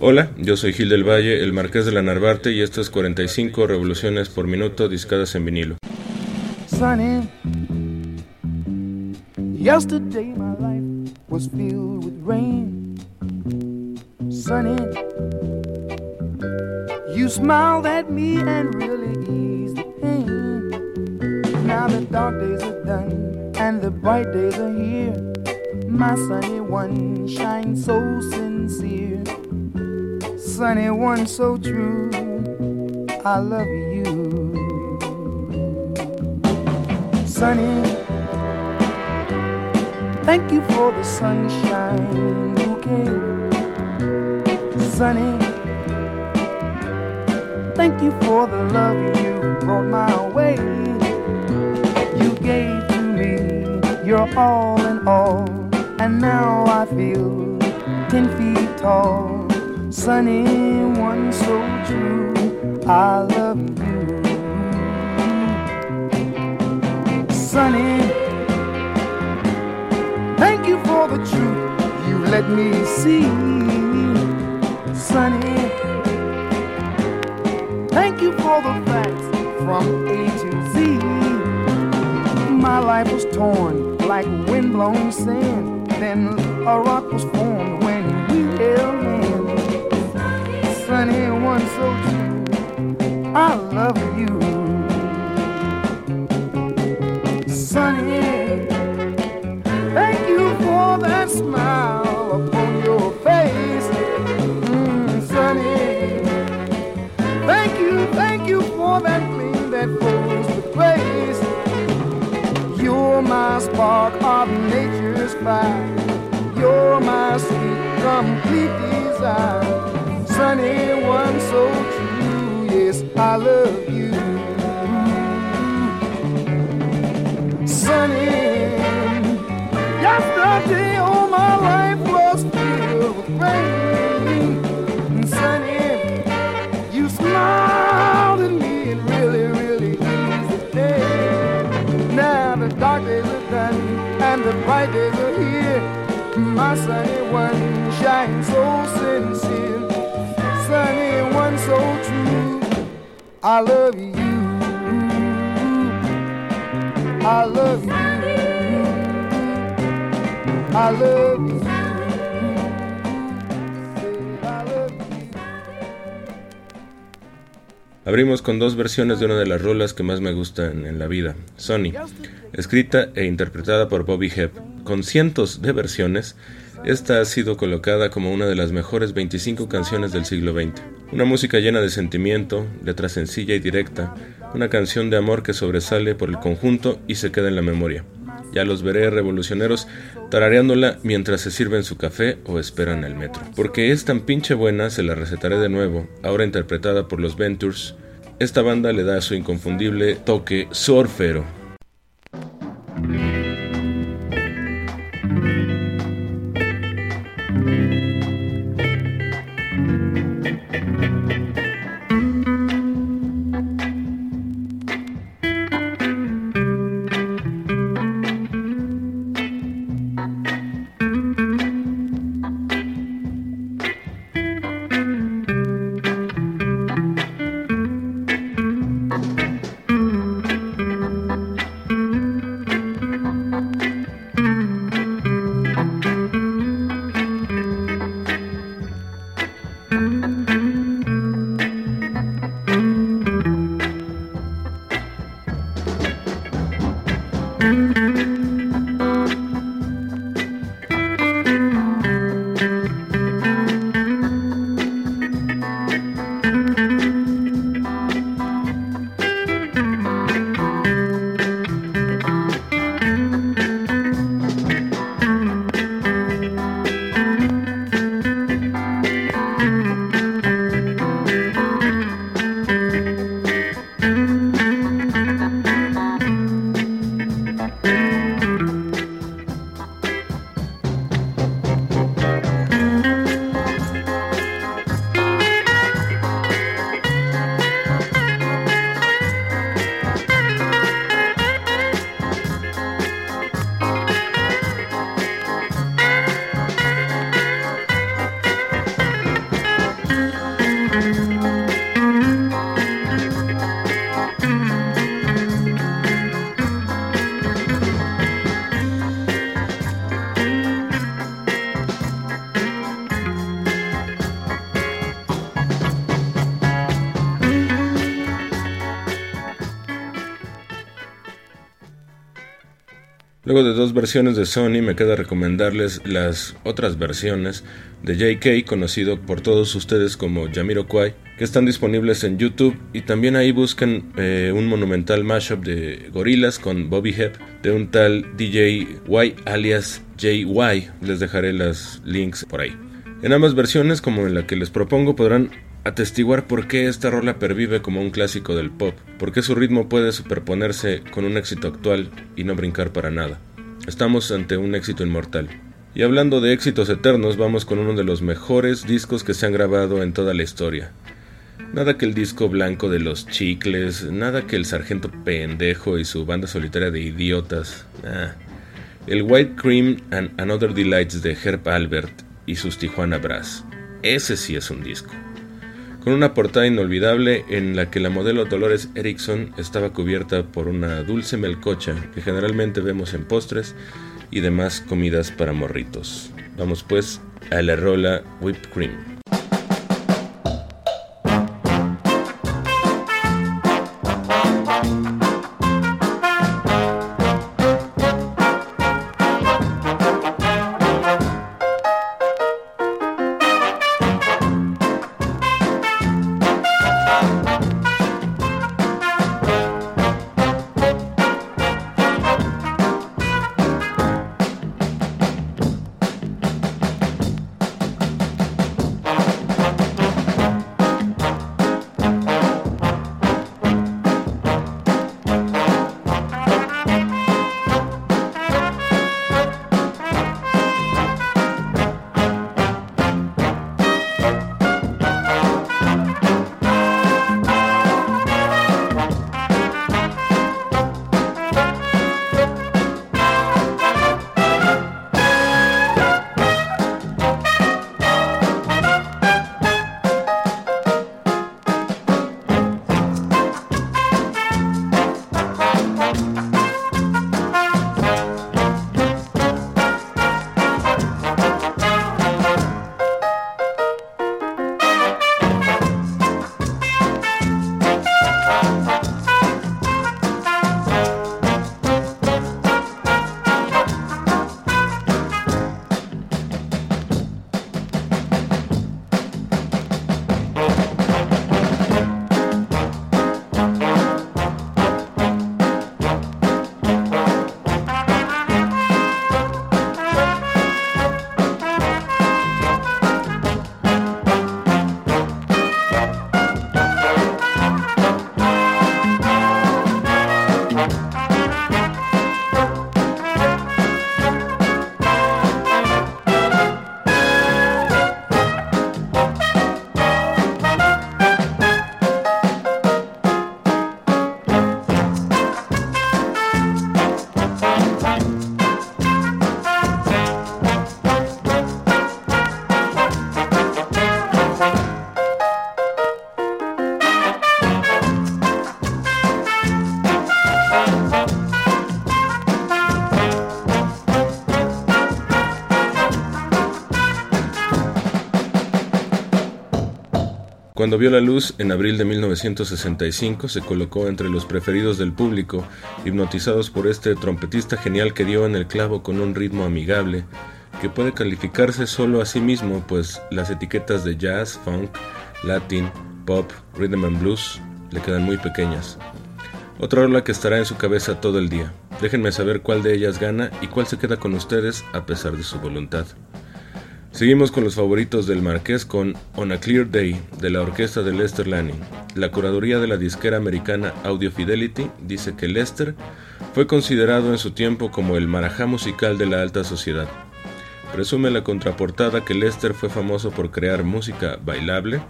Hola, yo soy Gil del Valle, el Marqués de la Narvarte, y esto es 45 revoluciones por minuto discadas en vinilo. Sunny. Yesterday my life was filled with rain. Sunny. You smiled at me and really eased the pain. Now the dark days are done and the bright days are here. My sunny one shines so sincere. Sunny one so true. I love you. Sunny. Thank you for the sunshine bouquet. Sunny. Thank you for the love you brought my way. You gave to me your all in all, and now I feel ten feet tall. Sunny, one so true. I love you. Sunny, thank you for the truth you let me see. Sunny, thank you for the facts from A to Z. My life was torn like windblown sand. Then a rock was formed when we held. Sunny, one so true. I love you. Sunny, thank you for that smile upon your face. Mm, sunny, thank you, thank you for that gleam that flows with grace. You're my spark of nature's fire. You're my sweet, complete desire. Sunny, one so true. Yes, I love you. Sunny, yesterday all my life was filled with rain. Sunny, you smiled at me and really, really eased the day. Now the dark days are done and the bright days are here. My sunny one shines so sincere. So true. I love you. I love you. Abrimos con dos versiones de una de las rolas que más me gustan en la vida, Sonny, escrita e interpretada por Bobby Hebb. Con cientos de versiones, esta ha sido colocada como una de las mejores 25 canciones del siglo XX. Una música llena de sentimiento, letra sencilla y directa, una canción de amor que sobresale por el conjunto y se queda en la memoria. Ya los veré revolucioneros tarareándola mientras se sirven su café o esperan el metro. Porque es tan pinche buena, se la recetaré de nuevo, ahora interpretada por los Ventures. Esta banda le da su inconfundible toque surfero. Luego de dos versiones de Sony me queda recomendarles las otras versiones de JK, conocido por todos ustedes como Jamiroquai, que están disponibles en YouTube y también ahí buscan eh, un monumental mashup de gorilas con Bobby Hep de un tal DJ Y alias JY. Les dejaré los links por ahí. En ambas versiones, como en la que les propongo, podrán atestiguar por qué esta rola pervive como un clásico del pop, por qué su ritmo puede superponerse con un éxito actual y no brincar para nada. Estamos ante un éxito inmortal. Y hablando de éxitos eternos, vamos con uno de los mejores discos que se han grabado en toda la historia. Nada que el disco blanco de los chicles, nada que el sargento pendejo y su banda solitaria de idiotas. El White Cream and Another Delights de Herb Albert y sus Tijuana Brass. Ese sí es un disco. Con una portada inolvidable en la que la modelo Dolores Erickson estaba cubierta por una dulce melcocha que generalmente vemos en postres y demás comidas para morritos. Vamos pues a la rola Whipped Cream. Cuando vio la luz en abril de 1965 se colocó entre los preferidos del público, hipnotizados por este trompetista genial que dio en el clavo con un ritmo amigable, que puede calificarse solo a sí mismo, pues las etiquetas de jazz, funk, latin, pop, rhythm and blues le quedan muy pequeñas. Otra ola que estará en su cabeza todo el día. Déjenme saber cuál de ellas gana y cuál se queda con ustedes a pesar de su voluntad. Seguimos con los favoritos del Marqués con On a Clear Day de la orquesta de Lester Lanning. La curaduría de la disquera americana Audio Fidelity dice que Lester fue considerado en su tiempo como el marajá musical de la alta sociedad. Presume la contraportada que Lester fue famoso por crear música bailable,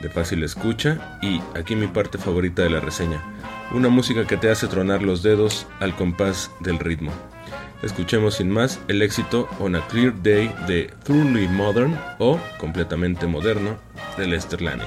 de fácil escucha y, aquí mi parte favorita de la reseña, una música que te hace tronar los dedos al compás del ritmo. Escuchemos sin más el éxito On a Clear Day de Truly Modern o Completamente Moderno de Lester Lanning.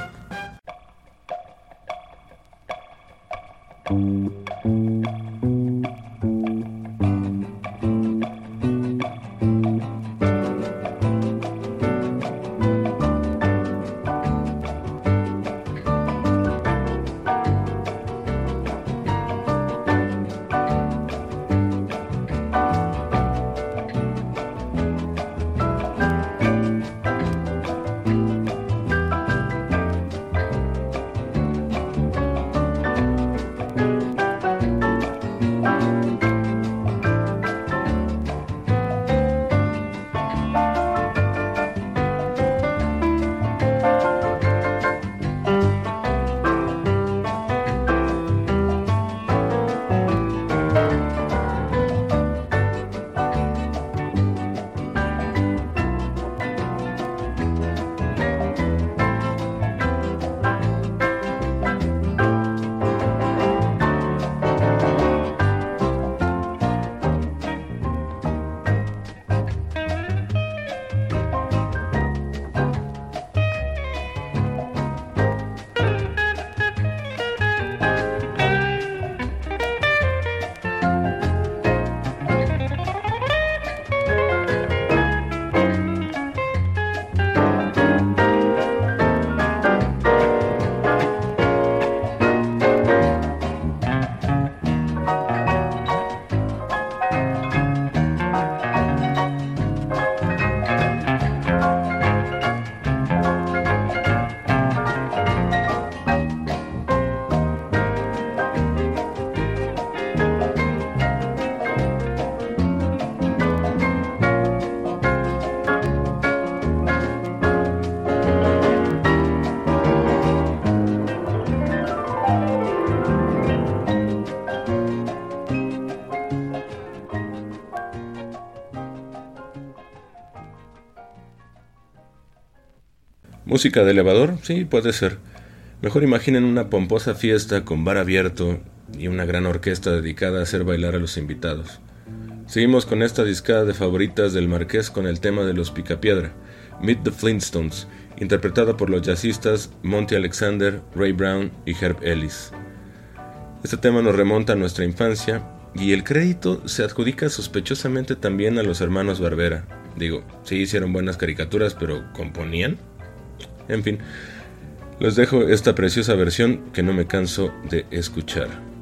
¿Música de elevador? Sí, puede ser. Mejor imaginen una pomposa fiesta con bar abierto y una gran orquesta dedicada a hacer bailar a los invitados. Seguimos con esta discada de favoritas del Marqués con el tema de los Picapiedra, Meet the Flintstones, interpretada por los jazzistas Monty Alexander, Ray Brown y Herb Ellis. Este tema nos remonta a nuestra infancia y el crédito se adjudica sospechosamente también a los hermanos Barbera. Digo, sí hicieron buenas caricaturas, pero ¿componían? En fin, les dejo esta preciosa versión que no me canso de escuchar.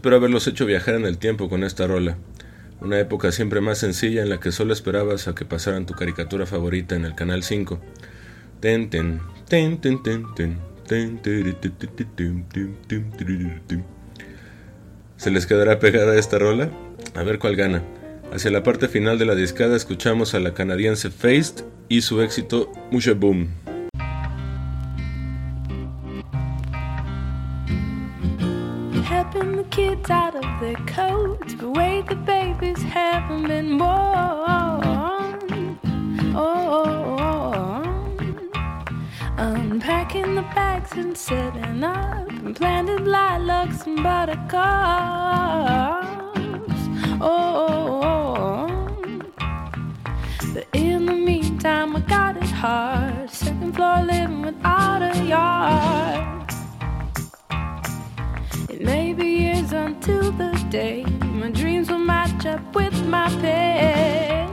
Espero haberlos hecho viajar en el tiempo con esta rola. Una época siempre más sencilla en la que solo esperabas a que pasaran tu caricatura favorita en el canal 5. Ten ten ten ten ten ten ¿Se les quedará pegada esta rola? A ver cuál gana. Hacia la parte final de la discada escuchamos a la canadiense Faced y su éxito Musha Boom. Their coats, but wait, the babies haven't been born. Oh, unpacking the bags and setting up, and planted lilacs and buttercups. Oh, but in the meantime, I got it hard. Second floor living without a yard. Maybe years until the day my dreams will match up with my pay.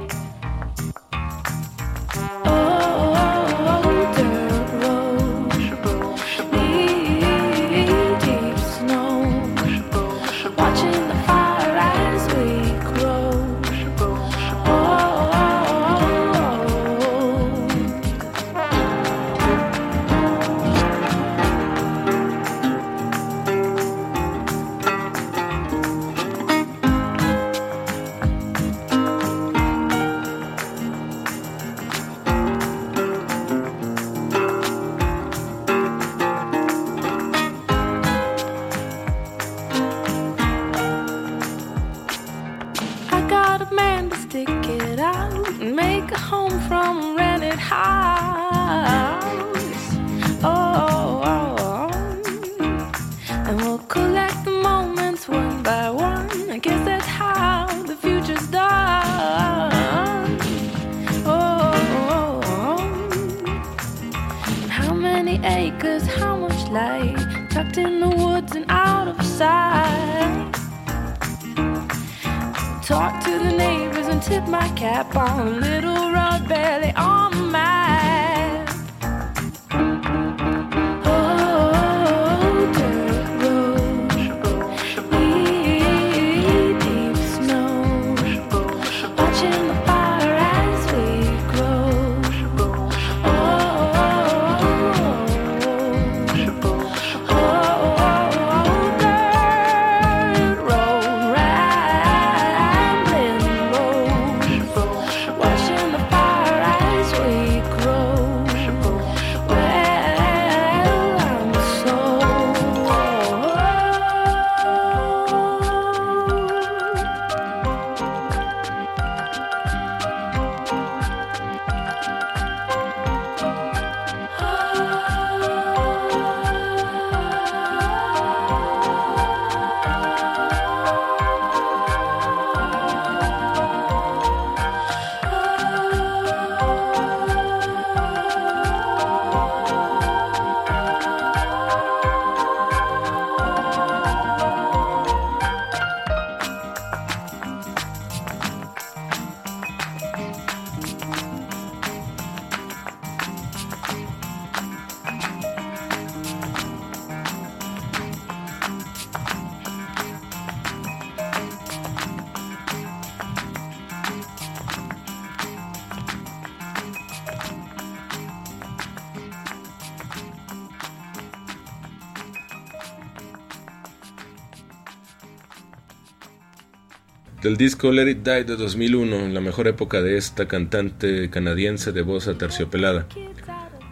Del disco Let It Die de 2001, la mejor época de esta cantante canadiense de voz aterciopelada.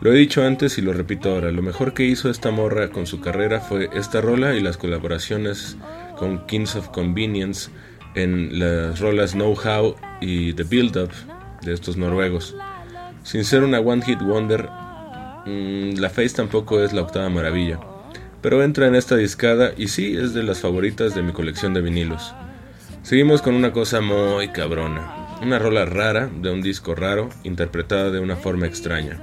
Lo he dicho antes y lo repito ahora, lo mejor que hizo esta morra con su carrera fue esta rola y las colaboraciones con Kings of Convenience en las rolas Know How y The Build Up de estos noruegos. Sin ser una One Hit Wonder, mm, la Face tampoco es la octava maravilla, pero entra en esta discada y sí es de las favoritas de mi colección de vinilos. Seguimos con una cosa muy cabrona, una rola rara de un disco raro, interpretada de una forma extraña.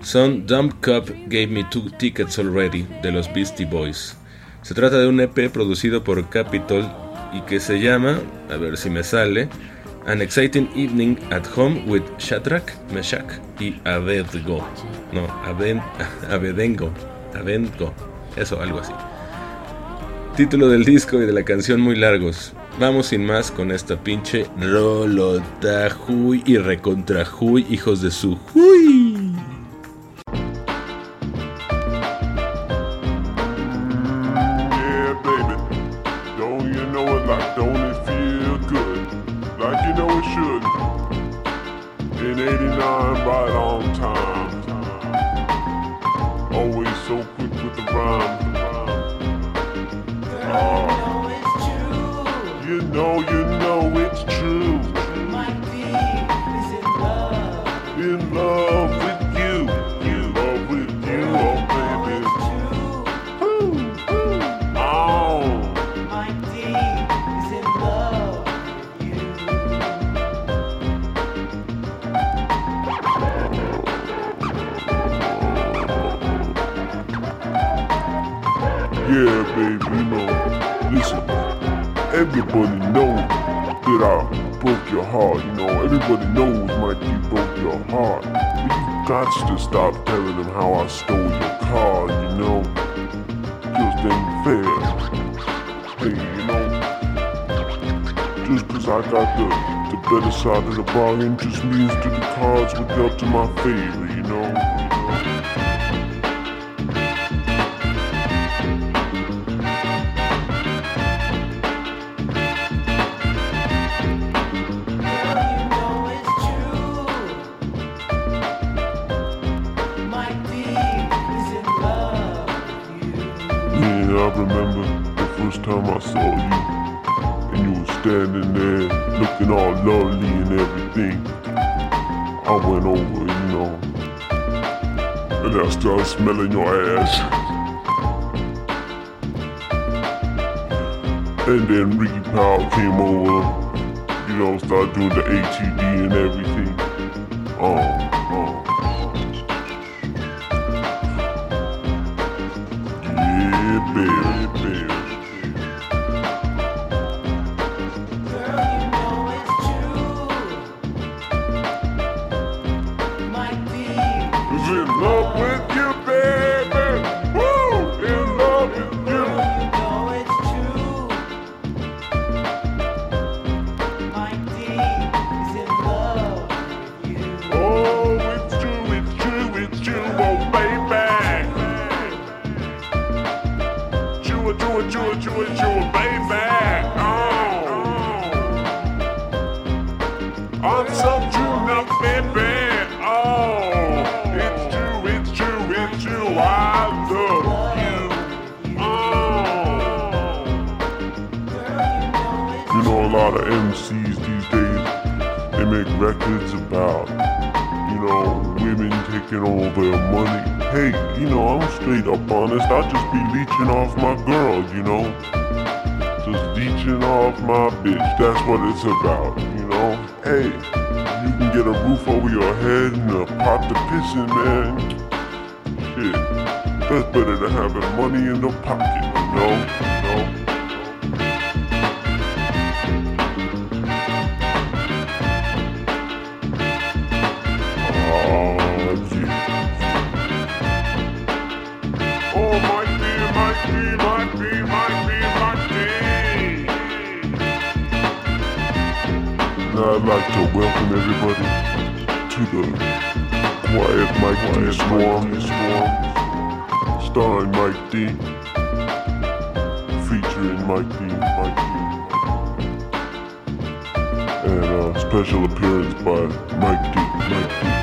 Son Dumb Cup Gave Me Two Tickets Already de los Beastie Boys. Se trata de un EP producido por Capitol y que se llama, a ver si me sale, An Exciting Evening at Home with Shadrach, Meshach y Abednego. No, Aben, Abedengo, Abengo, eso, algo así. Título del disco y de la canción muy largos. Vamos sin más con esta pinche rolota huy y recontra huy, hijos de su huy. Baby, you know, listen, everybody knows that I broke your heart, you know, everybody knows Mikey broke your heart. But you got to stop telling them how I stole your car, you know, just ain't fair. Hey, you know, just cause I got the, the better side of the bargain just means that the cards were dealt to my favor, you know. I went over, you know. And I started smelling your ass. And then Ricky Powell came over, you know, started doing the ATD and everything. Oh, oh. Yeah, baby, baby. Lot of MCs these days, they make records about, you know, women taking all their money. Hey, you know, I'm straight up honest. I just be leeching off my girls, you know. Just leeching off my bitch. That's what it's about, you know. Hey, you can get a roof over your head and a pot to piss in, man. Shit, that's better than having money in the pocket, you know. To welcome everybody to the Quiet Mike D. Storm, starring Mike D, featuring Mike D, Mike D, and a special appearance by Mike D, Mike D.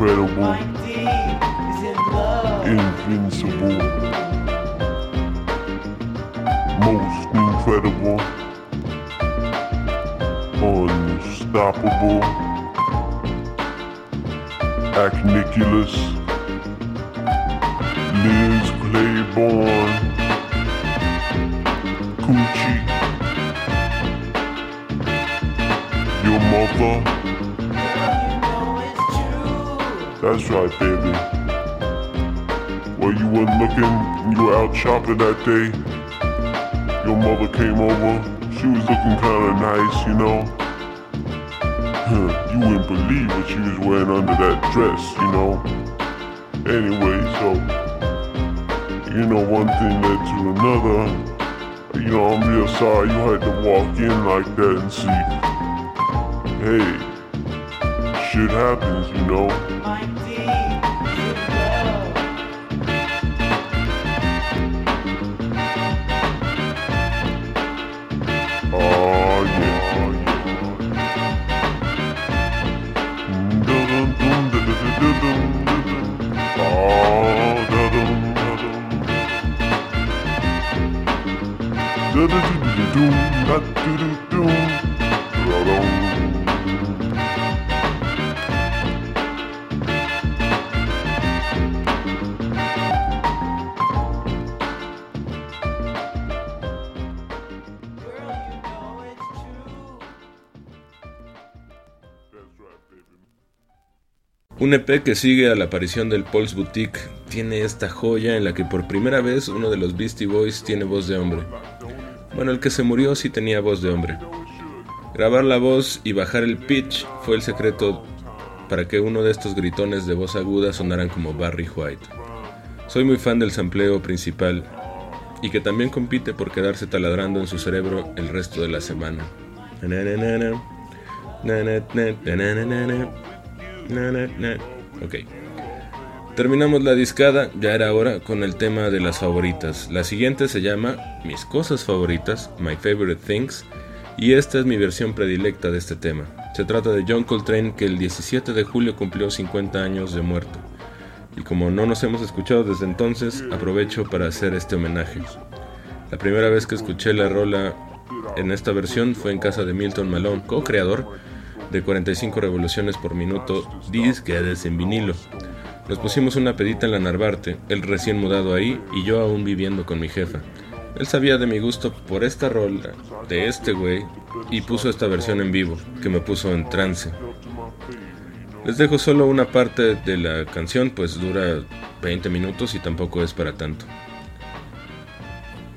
Incredible, invincible, most incredible, unstoppable, Acniculus. Liz Claiborne, Coochie, your mother. That's right, baby. Well, you weren't looking, you were out shopping that day. Your mother came over. She was looking kind of nice, you know. You wouldn't believe what she was wearing under that dress, you know. Anyway, so you know, one thing led to another. You know, I'm real sorry you had to walk in like that and see. Hey, shit happens, you know. Un EP que sigue a la aparición del Pulse Boutique tiene esta joya en la que por primera vez uno de los Beastie Boys tiene voz de hombre. Bueno, el que se murió sí tenía voz de hombre. Grabar la voz y bajar el pitch fue el secreto para que uno de estos gritones de voz aguda sonaran como Barry White. Soy muy fan del sampleo principal y que también compite por quedarse taladrando en su cerebro el resto de la semana. Ok. Terminamos la discada, ya era hora, con el tema de las favoritas. La siguiente se llama Mis cosas favoritas, My Favorite Things, y esta es mi versión predilecta de este tema. Se trata de John Coltrane que el 17 de julio cumplió 50 años de muerto. Y como no nos hemos escuchado desde entonces, aprovecho para hacer este homenaje. La primera vez que escuché la rola en esta versión fue en casa de Milton Malone, co-creador de 45 revoluciones por minuto disquedes en vinilo. Nos pusimos una pedita en la Narvarte, él recién mudado ahí y yo aún viviendo con mi jefa. Él sabía de mi gusto por esta rola de este güey y puso esta versión en vivo que me puso en trance. Les dejo solo una parte de la canción, pues dura 20 minutos y tampoco es para tanto.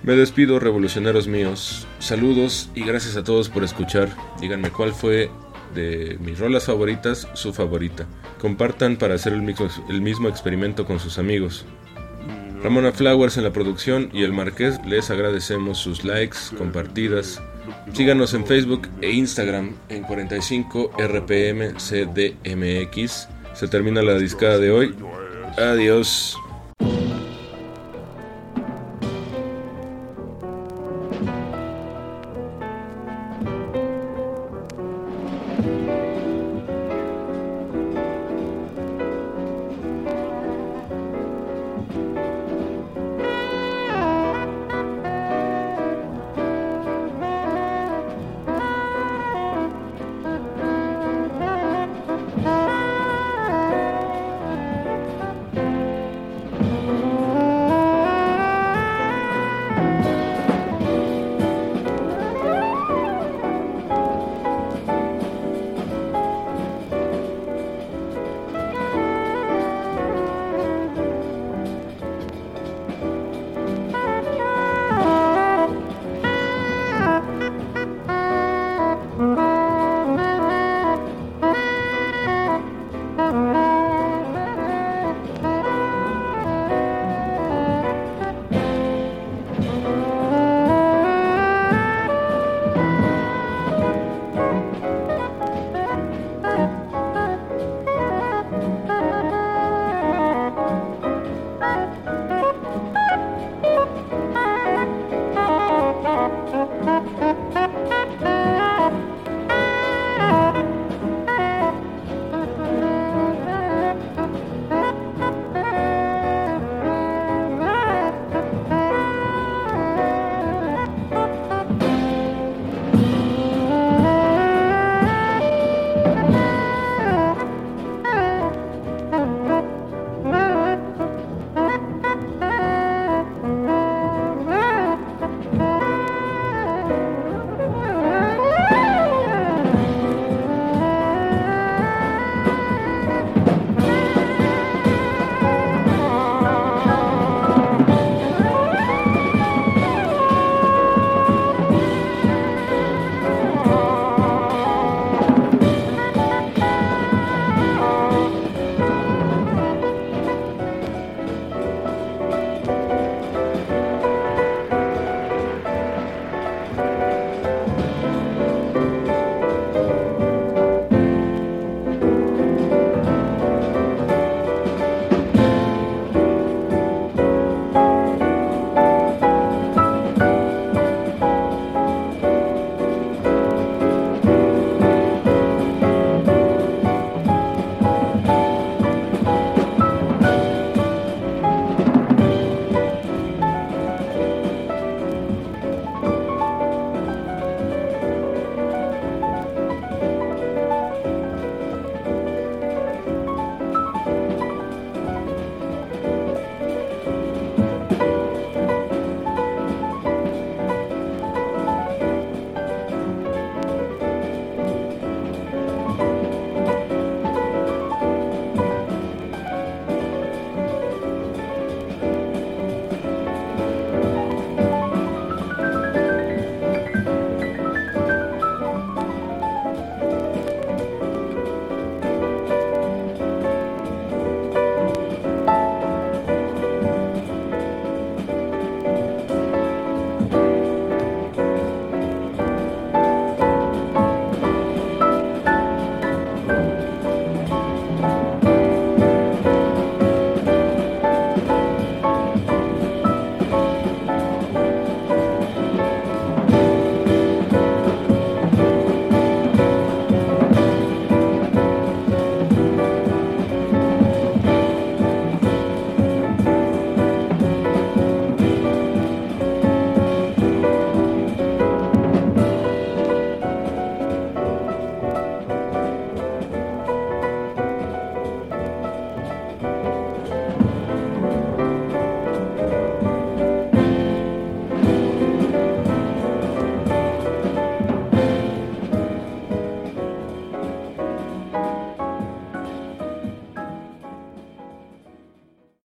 Me despido, revolucionarios míos. Saludos y gracias a todos por escuchar. Díganme cuál fue de mis rolas favoritas su favorita. Compartan para hacer el mismo, el mismo experimento con sus amigos. Ramona Flowers en la producción y el Marqués les agradecemos sus likes, compartidas. Síganos en Facebook e Instagram en 45 RPM CDMX. Se termina la discada de hoy. Adiós.